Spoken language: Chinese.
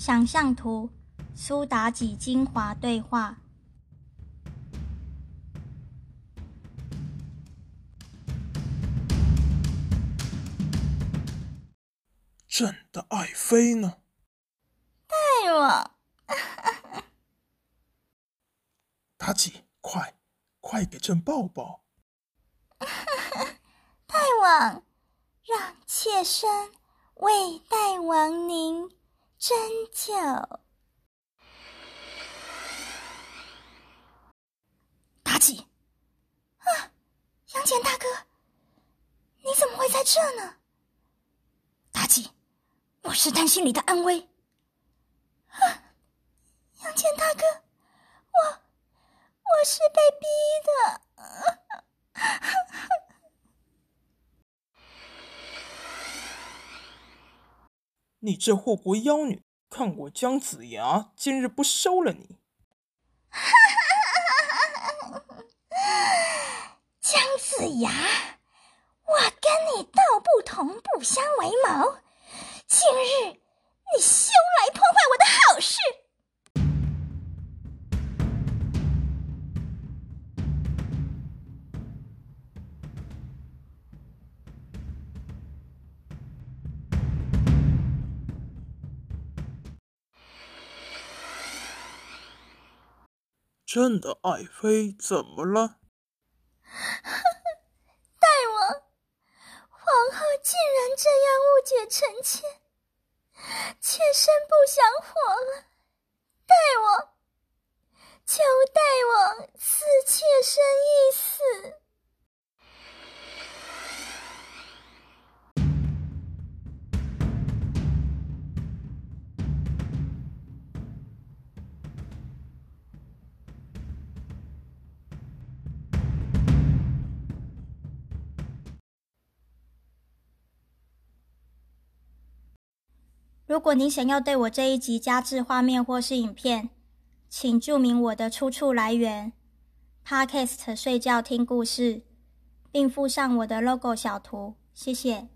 想象图：苏妲己精华对话。朕的爱妃呢？大王，妲己，快，快给朕抱抱！大王，让妾身为大王您斟酒。妲己，啊，杨戬大哥，你怎么会在这呢？妲己，我是担心你的安危。啊，杨戬大哥，我我是被逼的。你这祸国妖女，看我姜子牙今日不收了你！姜子牙，我跟你道不同不相为谋，今日朕的爱妃怎么了？大王，皇后竟然这样误解臣妾，妾身不想活了。大王，求大王赐妾身一如果您想要对我这一集加制画面或是影片，请注明我的出处来源，Podcast 睡觉听故事，并附上我的 logo 小图，谢谢。